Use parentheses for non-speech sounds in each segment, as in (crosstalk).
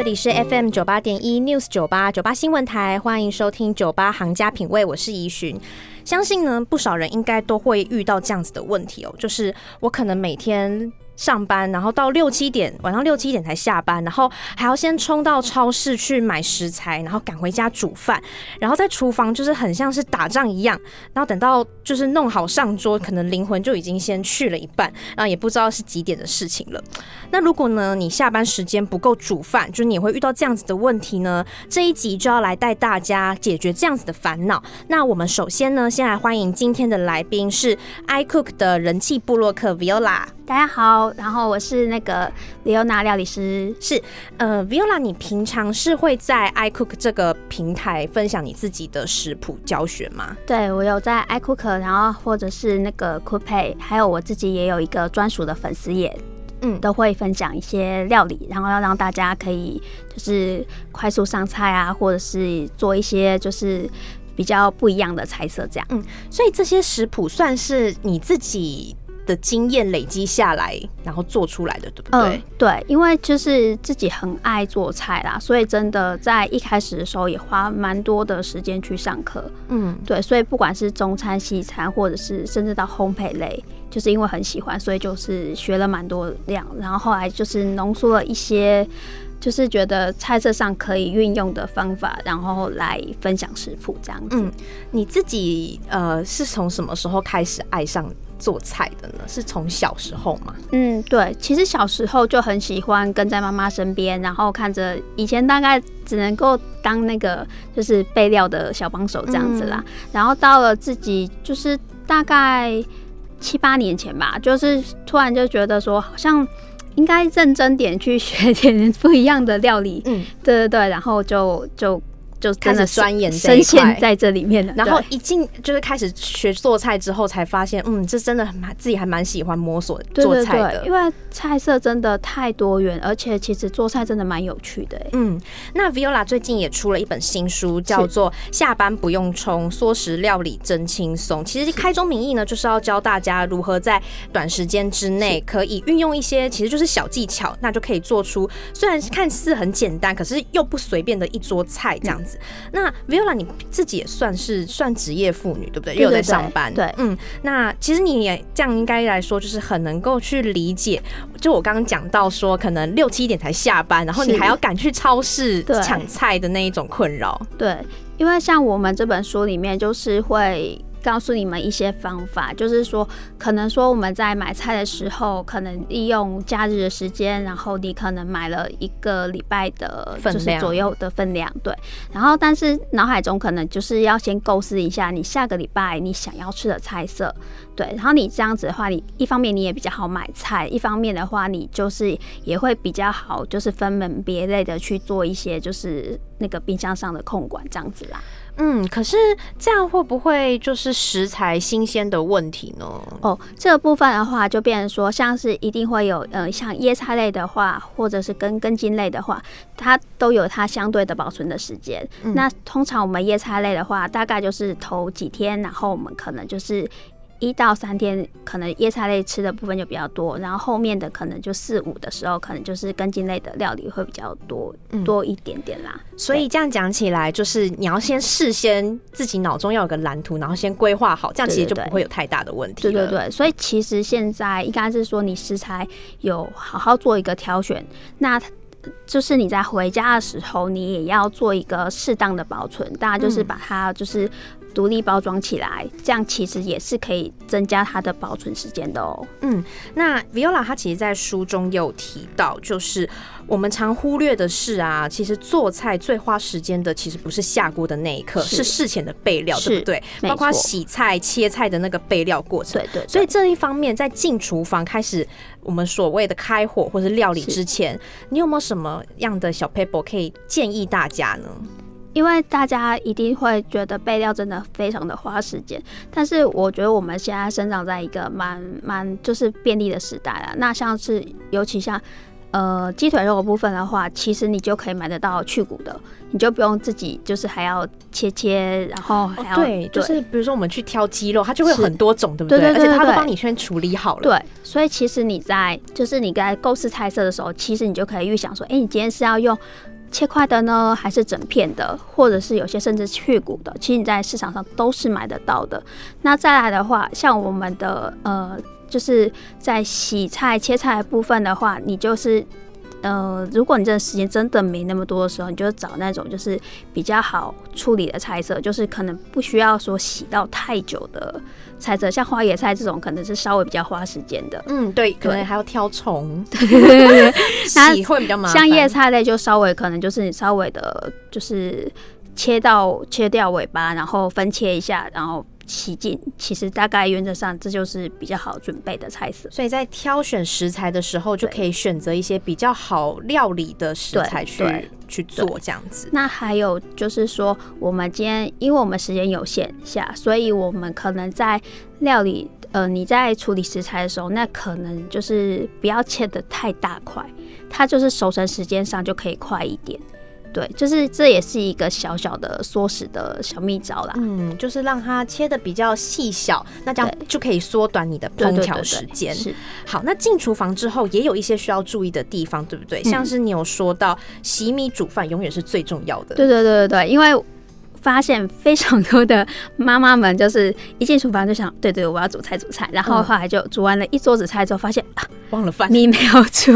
这里是 FM 九八点一 News 九八九八新闻台，欢迎收听酒吧行家品味，我是宜寻。相信呢，不少人应该都会遇到这样子的问题哦，就是我可能每天。上班，然后到六七点，晚上六七点才下班，然后还要先冲到超市去买食材，然后赶回家煮饭，然后在厨房就是很像是打仗一样，然后等到就是弄好上桌，可能灵魂就已经先去了一半，然后也不知道是几点的事情了。那如果呢，你下班时间不够煮饭，就是你会遇到这样子的问题呢？这一集就要来带大家解决这样子的烦恼。那我们首先呢，先来欢迎今天的来宾是 iCook 的人气部落客 Viola。大家好，然后我是那个 Leona 料理师，是呃 Viola，你平常是会在 iCook 这个平台分享你自己的食谱教学吗？对我有在 iCook，然后或者是那个 Cookpay，还有我自己也有一个专属的粉丝页，嗯，都会分享一些料理，然后要让大家可以就是快速上菜啊，或者是做一些就是比较不一样的菜色这样。嗯，所以这些食谱算是你自己。的经验累积下来，然后做出来的，对不对？嗯，对，因为就是自己很爱做菜啦，所以真的在一开始的时候也花蛮多的时间去上课。嗯，对，所以不管是中餐、西餐，或者是甚至到烘焙类，就是因为很喜欢，所以就是学了蛮多量，然后后来就是浓缩了一些，就是觉得菜色上可以运用的方法，然后来分享食谱这样子。嗯，你自己呃是从什么时候开始爱上？做菜的呢，是从小时候吗？嗯，对，其实小时候就很喜欢跟在妈妈身边，然后看着以前大概只能够当那个就是备料的小帮手这样子啦。然后到了自己就是大概七八年前吧，就是突然就觉得说好像应该认真点去 (laughs) 学点不一样的料理。嗯，对对对，然后就就。就开始钻研深陷在这里面了，然后一进就是开始学做菜之后，才发现，嗯，这真的蛮自己还蛮喜欢摸索做菜的，因为菜色真的太多元，而且其实做菜真的蛮有趣的。嗯，那 Viola 最近也出了一本新书，叫做《下班不用冲，缩食料理真轻松》。其实开宗明义呢，就是要教大家如何在短时间之内可以运用一些其实就是小技巧，那就可以做出虽然看似很简单，可是又不随便的一桌菜这样子。那 Viola 你自己也算是算职业妇女，对不对？又在上班，对，嗯。那其实你也这样应该来说，就是很能够去理解。就我刚刚讲到说，可能六七点才下班，然后你还要赶去超市抢菜的那一种困扰。对，因为像我们这本书里面，就是会。告诉你们一些方法，就是说，可能说我们在买菜的时候，可能利用假日的时间，然后你可能买了一个礼拜的，就是左右的分量，对。然后，但是脑海中可能就是要先构思一下你下个礼拜你想要吃的菜色，对。然后你这样子的话，你一方面你也比较好买菜，一方面的话你就是也会比较好，就是分门别类的去做一些就是那个冰箱上的控管这样子啦。嗯，可是这样会不会就是食材新鲜的问题呢？哦，这个部分的话，就变成说，像是一定会有，呃，像叶菜类的话，或者是根根茎类的话，它都有它相对的保存的时间。那通常我们叶菜类的话，大概就是头几天，然后我们可能就是。一到三天，可能叶菜类吃的部分就比较多，然后后面的可能就四五的时候，可能就是根茎类的料理会比较多多一点点啦。所以这样讲起来，就是你要先事先自己脑中要有个蓝图，然后先规划好，这样其实就不会有太大的问题。对对对，所以其实现在应该是说，你食材有好好做一个挑选，那。就是你在回家的时候，你也要做一个适当的保存，大家就是把它就是独立包装起来，这样其实也是可以增加它的保存时间的哦。嗯，那 Viola 她其实，在书中有提到，就是我们常忽略的是啊，其实做菜最花时间的，其实不是下锅的那一刻，是事前的备料，对不对？包括洗菜、切菜的那个备料过程。对对。所以这一方面，在进厨房开始我们所谓的开火或是料理之前，你有没有什么样的小 paper 可以建议大家呢？因为大家一定会觉得备料真的非常的花时间，但是我觉得我们现在生长在一个蛮蛮就是便利的时代了。那像是尤其像呃鸡腿肉的部分的话，其实你就可以买得到去骨的，你就不用自己就是还要切切，然后还要对，就是比如说我们去挑鸡肉，它就会有很多种，对不对？对对对，而且它都帮你先处理好了。对，所以其实你在就是你在构思菜色的时候，其实你就可以预想说，哎，你今天是要用。切块的呢，还是整片的，或者是有些甚至去骨的，其实你在市场上都是买得到的。那再来的话，像我们的呃，就是在洗菜切菜的部分的话，你就是呃，如果你这个时间真的没那么多的时候，你就找那种就是比较好处理的菜色，就是可能不需要说洗到太久的。菜色像花椰菜这种，可能是稍微比较花时间的。嗯，对，可能还要挑虫，洗会比较麻烦。像叶菜类就稍微可能就是你稍微的，就是切到切掉尾巴，然后分切一下，然后。洗净，其实大概原则上这就是比较好准备的菜色。所以在挑选食材的时候，就可以选择一些比较好料理的食材去去做这样子。那还有就是说，我们今天因为我们时间有限下，所以我们可能在料理呃你在处理食材的时候，那可能就是不要切的太大块，它就是熟成时间上就可以快一点。对，就是这也是一个小小的缩食的小秘招啦。嗯，就是让它切的比较细小，那这样就可以缩短你的烹调时间。是，好，那进厨房之后也有一些需要注意的地方，对不对？像是你有说到洗米煮饭永远是最重要的。对对对对对，因为。发现非常多的妈妈们，就是一进厨房就想，对对，我要煮菜煮菜，然后后来就煮完了一桌子菜之后，发现啊，忘了饭，米没有煮，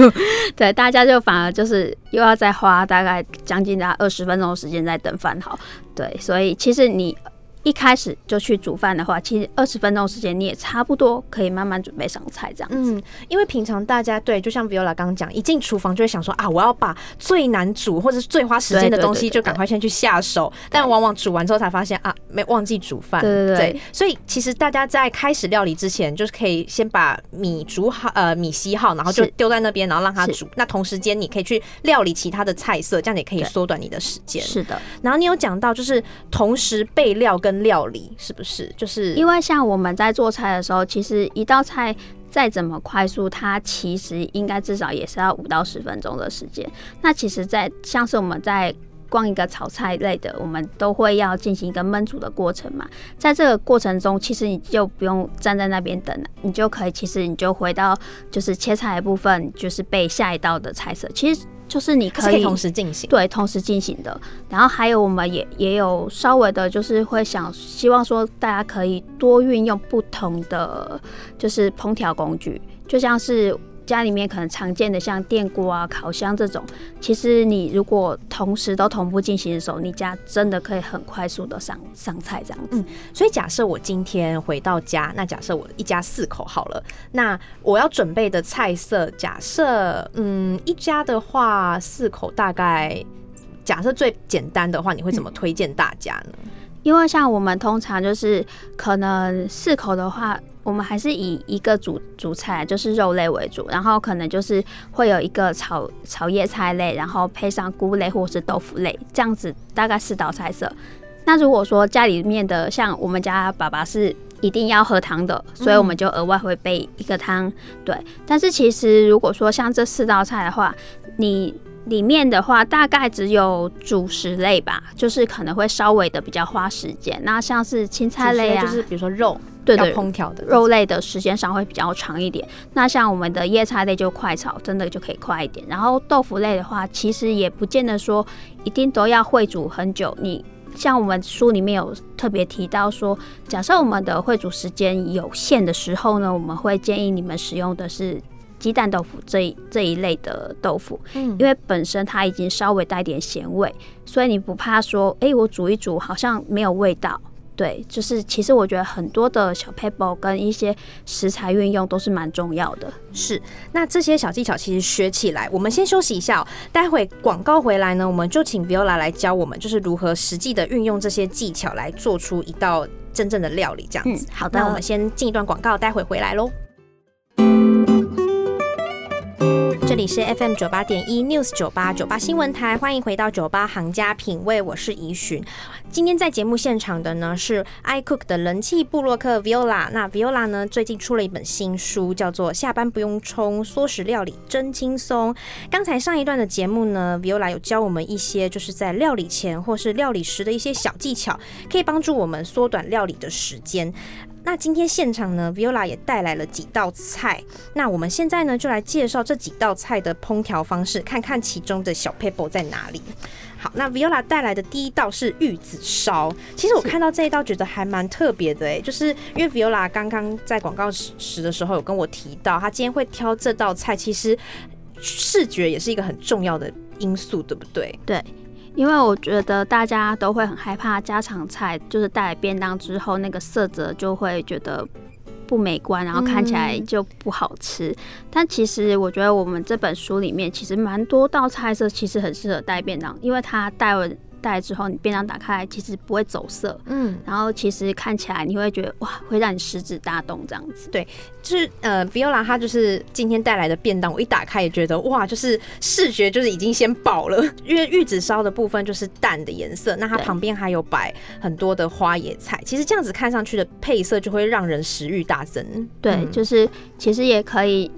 对，大家就反而就是又要再花大概将近大概二十分钟的时间在等饭好，对，所以其实你。一开始就去煮饭的话，其实二十分钟时间你也差不多可以慢慢准备上菜这样子。嗯，因为平常大家对，就像 Viola 刚刚讲，一进厨房就会想说啊，我要把最难煮或者是最花时间的东西就赶快先去下手，但往往煮完之后才发现啊，没忘记煮饭。对对对。所以其实大家在开始料理之前，就是可以先把米煮好，呃，米洗好，然后就丢在那边，然后让它煮。那同时间你可以去料理其他的菜色，这样也可以缩短你的时间。是的。然后你有讲到就是同时备料跟料理是。不是，就是因为像我们在做菜的时候，其实一道菜再怎么快速，它其实应该至少也是要五到十分钟的时间。那其实，在像是我们在光一个炒菜类的，我们都会要进行一个焖煮的过程嘛。在这个过程中，其实你就不用站在那边等了，你就可以，其实你就回到就是切菜的部分，就是备下一道的菜色。其实。就是你可以同时进行，对，同时进行的。然后还有，我们也也有稍微的，就是会想希望说，大家可以多运用不同的就是烹调工具，就像是。家里面可能常见的像电锅啊、烤箱这种，其实你如果同时都同步进行的时候，你家真的可以很快速的上上菜这样子。嗯，所以假设我今天回到家，那假设我一家四口好了，那我要准备的菜色，假设嗯一家的话四口大概，假设最简单的话，你会怎么推荐大家呢？因为像我们通常就是可能四口的话。我们还是以一个主主菜，就是肉类为主，然后可能就是会有一个炒炒叶菜类，然后配上菇类或是豆腐类，这样子大概四道菜色。那如果说家里面的像我们家爸爸是一定要喝汤的，所以我们就额外会备一个汤。对，但是其实如果说像这四道菜的话，你里面的话大概只有主食类吧，就是可能会稍微的比较花时间。那像是青菜类啊，就是比如说肉。对对，烹调的肉类的时间上会比较长一点。那像我们的叶菜类就快炒，真的就可以快一点。然后豆腐类的话，其实也不见得说一定都要会煮很久。你像我们书里面有特别提到说，假设我们的会煮时间有限的时候呢，我们会建议你们使用的是鸡蛋豆腐这一这一类的豆腐，嗯，因为本身它已经稍微带点咸味，所以你不怕说，哎，我煮一煮好像没有味道。对，就是其实我觉得很多的小 paper 跟一些食材运用都是蛮重要的。是，那这些小技巧其实学起来，我们先休息一下、哦，待会广告回来呢，我们就请 Viola 来教我们，就是如何实际的运用这些技巧来做出一道真正的料理，这样子。好的，那我们先进一段广告，待会回来喽。这里是 FM 九八点一 News 九八九八新闻台，欢迎回到酒吧行家品味，我是怡寻。今天在节目现场的呢是 iCook 的人气布洛克 Viola。那 Viola 呢最近出了一本新书，叫做《下班不用冲，缩食料理真轻松》。刚才上一段的节目呢，Viola 有教我们一些就是在料理前或是料理时的一些小技巧，可以帮助我们缩短料理的时间。那今天现场呢，Viola 也带来了几道菜。那我们现在呢，就来介绍这几道菜的烹调方式，看看其中的小 paper 在哪里。好，那 Viola 带来的第一道是玉子烧。其实我看到这一道，觉得还蛮特别的哎，就是因为 Viola 刚刚在广告时的时候有跟我提到，他今天会挑这道菜，其实视觉也是一个很重要的因素，对不对？对。因为我觉得大家都会很害怕家常菜，就是带来便当之后，那个色泽就会觉得不美观，然后看起来就不好吃。但其实我觉得我们这本书里面其实蛮多道菜色，其实很适合带便当，因为它带了。带之后，你便当打开来其实不会走色，嗯，然后其实看起来你会觉得哇，会让你食指大动这样子。对，就是呃，Viola 她就是今天带来的便当，我一打开也觉得哇，就是视觉就是已经先饱了，(laughs) 因为玉子烧的部分就是淡的颜色，那它旁边还有摆很多的花野菜，其实这样子看上去的配色就会让人食欲大增。对，就是其实也可以。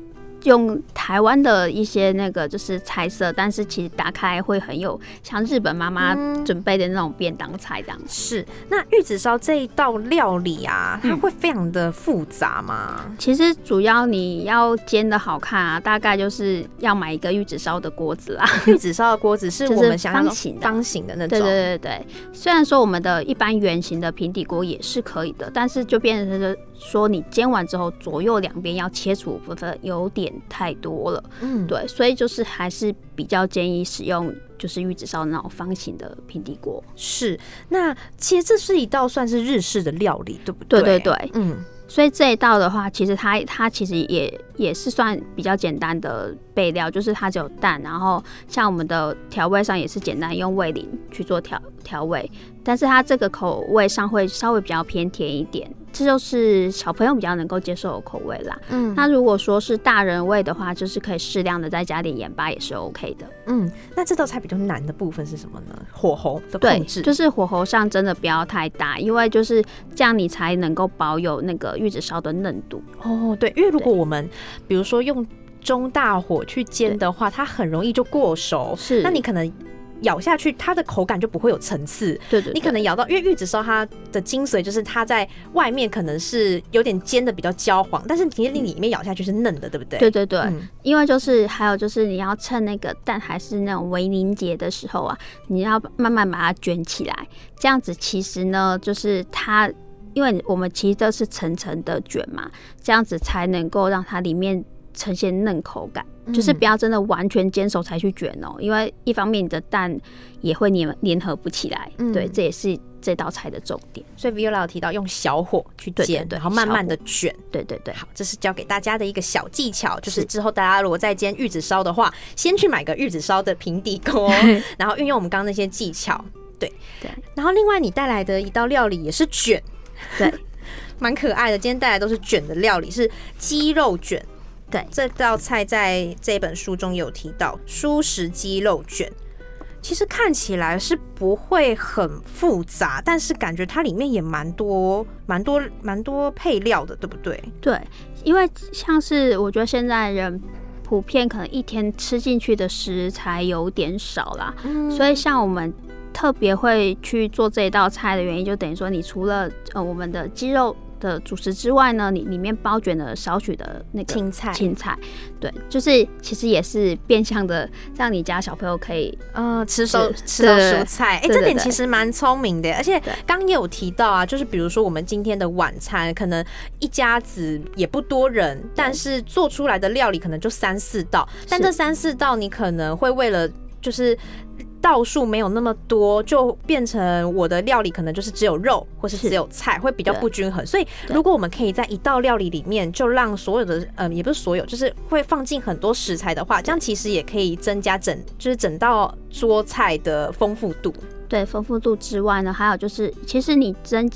用台湾的一些那个就是菜色，但是其实打开会很有像日本妈妈准备的那种便当菜这样。是，那玉子烧这一道料理啊，它会非常的复杂吗？其实主要你要煎的好看啊，大概就是要买一个玉子烧的锅子啦。(laughs) 玉子烧的锅子是 (laughs) 我们想方形方形的那种。对对对对，虽然说我们的一般圆形的平底锅也是可以的，但是就变成说你煎完之后左右两边要切除部分有点。太多了，嗯，对，所以就是还是比较建议使用就是玉子烧那种方形的平底锅。是，那其实这是一道算是日式的料理，对不对？对对对，嗯，所以这一道的话，其实它它其实也也是算比较简单的备料，就是它只有蛋，然后像我们的调味上也是简单用味淋去做调调味，但是它这个口味上会稍微比较偏甜一点。这就是小朋友比较能够接受的口味啦。嗯，那如果说是大人味的话，就是可以适量的再加点盐巴也是 OK 的。嗯，那这道菜比较难的部分是什么呢？火候的控制，就是火候上真的不要太大，因为就是这样你才能够保有那个玉子烧的嫩度。哦，对，因为如果我们比如说用中大火去煎的话，它很容易就过熟。是，那你可能。咬下去，它的口感就不会有层次。对对，你可能咬到，因为玉子烧它的精髓就是它在外面可能是有点煎的比较焦黄，但是其实你里面咬下去是嫩的，对不对？对对对，因为就是还有就是你要趁那个蛋还是那种微凝结的时候啊，你要慢慢把它卷起来，这样子其实呢，就是它，因为我们其实都是层层的卷嘛，这样子才能够让它里面。呈现嫩口感，就是不要真的完全煎熟才去卷哦，因为一方面你的蛋也会粘粘合不起来，对，这也是这道菜的重点。所以 Viola 有提到用小火去煎，然后慢慢的卷，对对对。好，这是教给大家的一个小技巧，就是之后大家如果在煎玉子烧的话，先去买个玉子烧的平底锅，(laughs) 然后运用我们刚刚那些技巧，对对。然后另外你带来的一道料理也是卷，对，(laughs) 蛮可爱的。今天带来都是卷的料理，是鸡肉卷。对，这道菜在这本书中有提到，蔬食鸡肉卷，其实看起来是不会很复杂，但是感觉它里面也蛮多、蛮多、蛮多配料的，对不对？对，因为像是我觉得现在人普遍可能一天吃进去的食材有点少啦，所以像我们特别会去做这一道菜的原因，就等于说，你除了呃我们的鸡肉。的主食之外呢，你里面包卷了少许的那个青菜，青菜，对，就是其实也是变相的让你家小朋友可以呃吃蔬吃到蔬菜，哎，这点其实蛮聪明的。而且刚也有提到啊，就是比如说我们今天的晚餐，可能一家子也不多人，但是做出来的料理可能就三四道，但这三四道你可能会为了就是。道数没有那么多，就变成我的料理可能就是只有肉或是是只有菜，会比较不均衡。所以如果我们可以在一道料理里面就让所有的呃也不是所有，就是会放进很多食材的话，这样其实也可以增加整就是整道桌菜的丰富度。对丰富度之外呢，还有就是，其实你增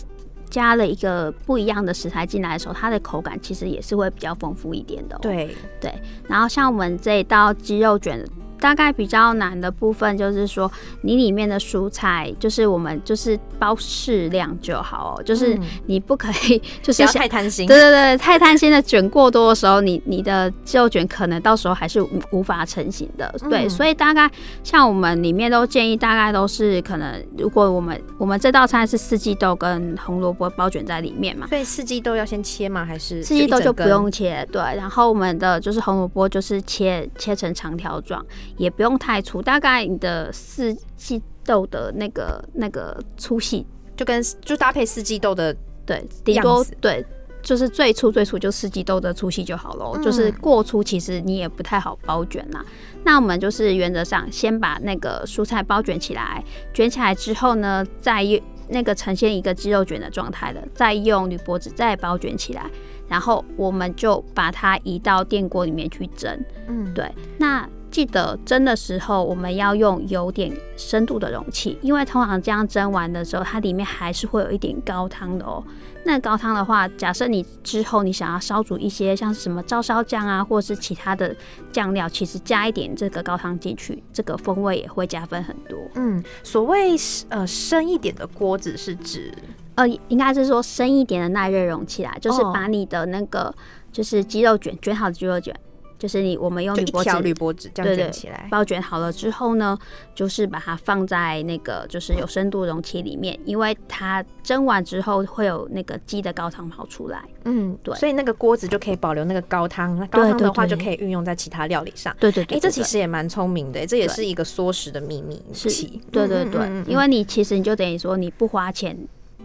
加了一个不一样的食材进来的时候，它的口感其实也是会比较丰富一点的、对。对，然后像我们这一道鸡肉卷，大概比较难的部分就是说，你里面的蔬菜就是我们就是包适量就好哦，就是嗯你不可以 (laughs) 就不要是太贪心。对对对，太贪心的卷过多的时候，你你的鸡肉卷可能到时候还是无无法成型的。对，嗯所以大概像我们里面都建议，大概都是可能，如果我们我们这道菜是四季豆跟红萝卜包卷在里面嘛。所以四季豆要先切吗？还是四季豆就不用切，对，然后我们的就是红萝卜就是切切成长条状，也不用太粗，大概你的四季豆的那个那个粗细就跟就搭配四季豆的对，顶多对，就是最粗最粗就四季豆的粗细就好了，嗯就是过粗其实你也不太好包卷啦。那我们就是原则上先把那个蔬菜包卷起来，卷起来之后呢，再用那个呈现一个鸡肉卷的状态的，再用铝箔纸再包卷起来，然后我们就把它移到电锅里面去蒸。嗯对，那记得蒸的时候，我们要用有点深度的容器，因为通常这样蒸完的时候，它里面还是会有一点高汤的哦。那高汤的话，假设你之后你想要烧煮一些像是什么照烧酱啊，或者是其他的酱料，其实加一点这个高汤进去，这个风味也会加分很多。嗯，所谓呃深一点的锅子是指呃，应该是说深一点的耐热容器啦，就是哦把你的那个就是鸡肉卷卷好的鸡肉卷，就是你我们用铝箔纸条铝箔纸这样卷起来。包卷好了之后呢，就是把它放在那个就是有深度容器里面，因为它蒸完之后会有那个鸡的高汤跑出来。嗯，对所以那个锅子就可以保留那个高汤，那高汤的话就可以运用在其他料理上。对对对哎、这其实也蛮聪明的，这也是一个缩食的秘密武是器。对对对，嗯嗯嗯嗯因为你其实你就等于说你不花钱。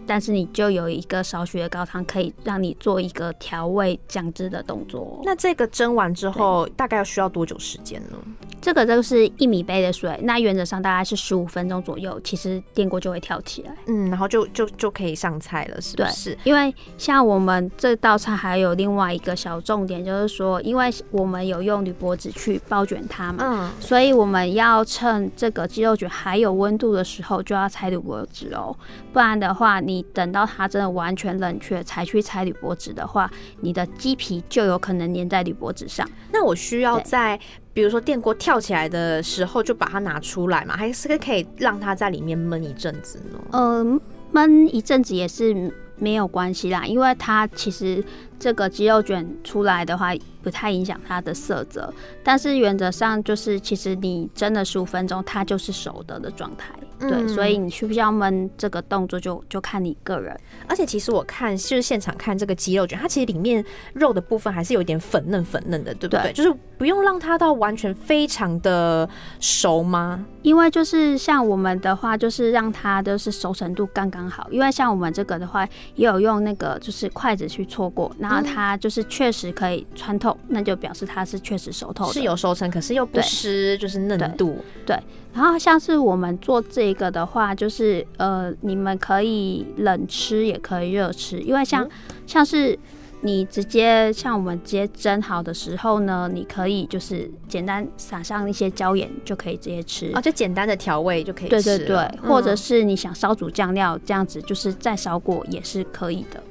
但是你就有一个少许的高汤，可以让你做一个调味酱汁的动作。那这个蒸完之后，大概要需要多久时间呢？这个就是一米杯的水，那原则上大概是十五分钟左右，其实电锅就会跳起来。嗯，然后就就就可以上菜了，是不对是？因为像我们这道菜还有另外一个小重点，就是说，因为我们有用铝箔纸去包卷它嘛，嗯，所以我们要趁这个鸡肉卷还有温度的时候就要拆铝箔纸哦，不然的话，你等到它真的完全冷却才去拆铝箔纸的话，你的鸡皮就有可能粘在铝箔纸上。那我需要在比如说电锅跳起来的时候就把它拿出来嘛，还是可以让它在里面焖一阵子呢？呃，焖一阵子也是没有关系啦，因为它其实这个鸡肉卷出来的话，不太影响它的色泽。但是原则上就是，其实你蒸了十五分钟，它就是熟的的状态。对，嗯所以你需不需要焖这个动作就就看你个人。而且其实我看就是现场看这个鸡肉卷，它其实里面肉的部分还是有一点粉嫩粉嫩的，对不对？对就是不用让它到完全非常的熟吗？因为就是像我们的话，就是让它就是熟成度刚刚好。因为像我们这个的话，也有用那个就是筷子去戳过，然后它就是确实可以穿透，那就表示它是确实熟透的。是有熟成，可是又不对失就是嫩度。对然后像是我们做这个的话，就是呃，你们可以冷吃也可以热吃，因为像、嗯像是你直接像我们直接蒸好的时候呢，你可以就是简单撒上一些椒盐就可以直接吃。哦，就简单的调味就可以对吃对或者嗯是你想烧煮酱料这样子，就是再烧过也是可以的，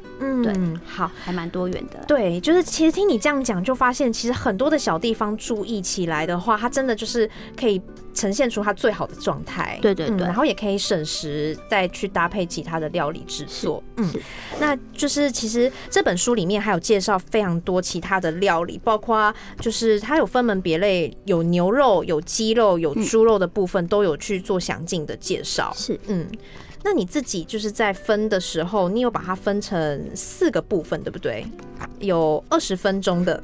对嗯，好。还蛮多元的。对，就是其实听你这样讲，就发现其实很多的小地方注意起来的话，它真的就是可以呈现出它最好的状态。对对对嗯然后也可以省时，再去搭配其他的料理制作。嗯，那就是其实这本书里面还有介绍非常多其他的料理，包括就是它有分门别类，有牛肉、有鸡肉、有猪肉的部分，都有去做详尽的介绍。是嗯，那你自己就是在分的时候，你有把它分成四个部分，对不对？有二十分钟的，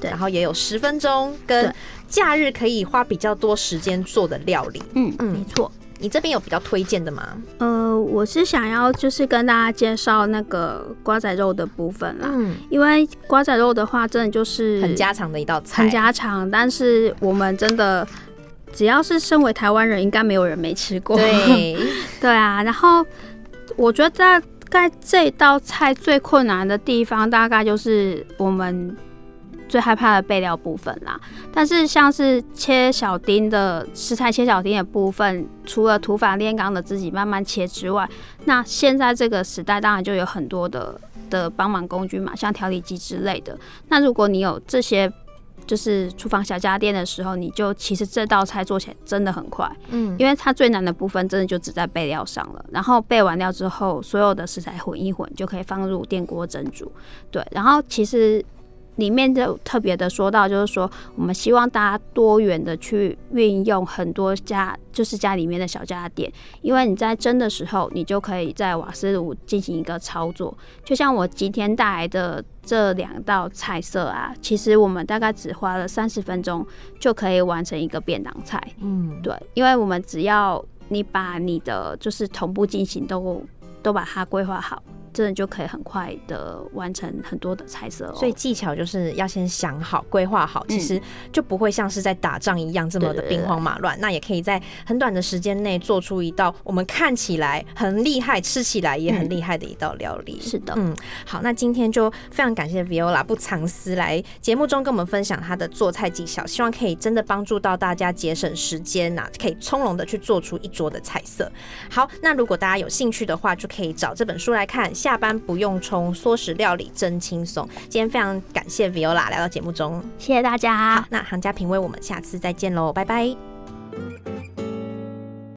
对然后也有十分钟跟假日可以花比较多时间做的料理。嗯嗯没错。你这边有比较推荐的吗？呃，我是想要就是跟大家介绍那个瓜仔肉的部分啦。嗯，因为瓜仔肉的话，真的就是很家常的一道菜，很家常，但是我们真的只要是身为台湾人，应该没有人没吃过。对 (laughs) 对啊，然后我觉得大概这道菜最困难的地方，大概就是我们最害怕的备料部分啦。但是像是切小丁的食材，切小丁的部分，除了土法炼钢的自己慢慢切之外，那现在这个时代当然就有很多的的帮忙工具嘛，像调理机之类的。那如果你有这些。就是厨房小家电的时候，你就其实这道菜做起来真的很快，嗯，因为它最难的部分真的就只在备料上了。然后备完料之后，所有的食材混一混就可以放入电锅蒸煮。对，然后其实。里面就特别的说到，就是说我们希望大家多元的去运用很多家，就是家里面的小家电，因为你在蒸的时候，你就可以在瓦斯炉进行一个操作。就像我今天带来的这两道菜色啊，其实我们大概只花了三十分钟就可以完成一个便当菜。嗯，对，因为我们只要你把你的就是同步进行都都把它规划好。真的就可以很快的完成很多的彩色哦。所以技巧就是要先想好、规划好，其实就不会像是在打仗一样这么的兵荒马乱。那也可以在很短的时间内做出一道我们看起来很厉害、吃起来也很厉害的一道料理。是的，嗯，好，那今天就非常感谢 Viola 不藏私来节目中跟我们分享她的做菜技巧，希望可以真的帮助到大家节省时间呐，可以从容的去做出一桌的菜色。好，那如果大家有兴趣的话，就可以找这本书来看。下班不用冲，缩食料理真轻松。今天非常感谢 Viola 来到节目中，谢谢大家。好，那行家品味，我们下次再见喽，拜拜。